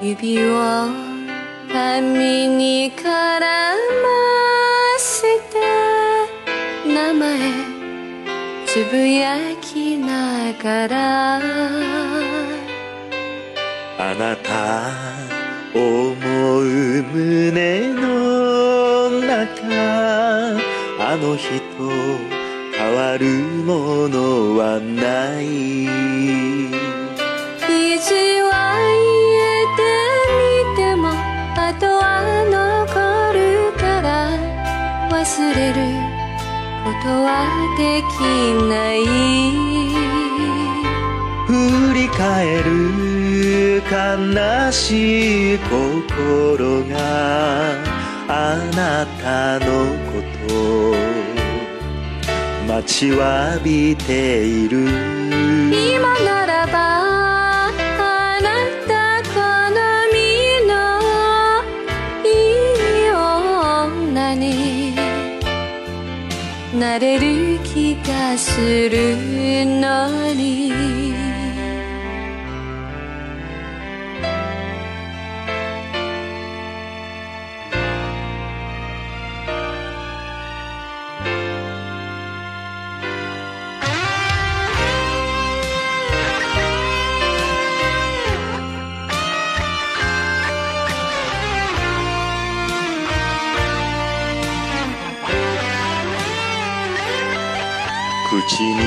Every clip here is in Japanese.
指を髪に絡ませて名前つぶやきながら。あなた思う胸の中あの日と変わるものはない。忘れることはできない。振り返る悲しい心があなたのこと。待ちわびている。なれる気がするのに口に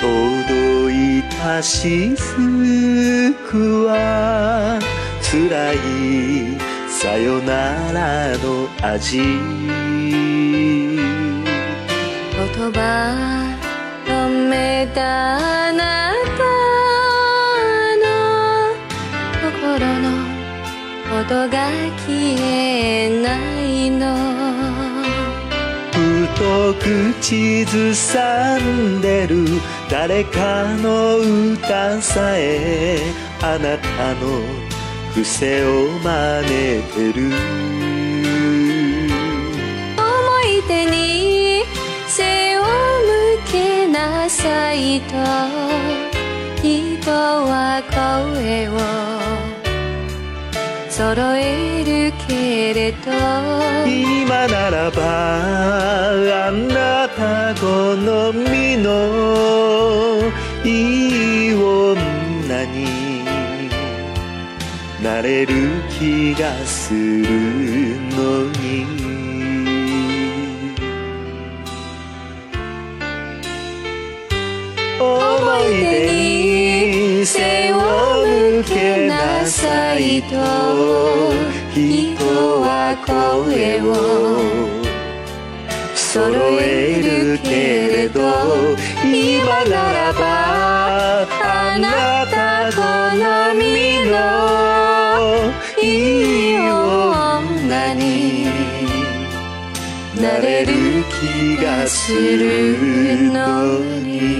届いたしずくは辛いさよならの味。言葉止めたあなたの心の音が消えない。と口ずさんでる。誰かの歌さえあなたの癖を真似てる。思い出に背を向けなさいと。人は声を揃えるけれど。今ならばあなた好みのいい女になれる気がするのに。思い出にけなさいと人は声を揃えるけれど今ならばあなた好みのいい女になれる気がするのに。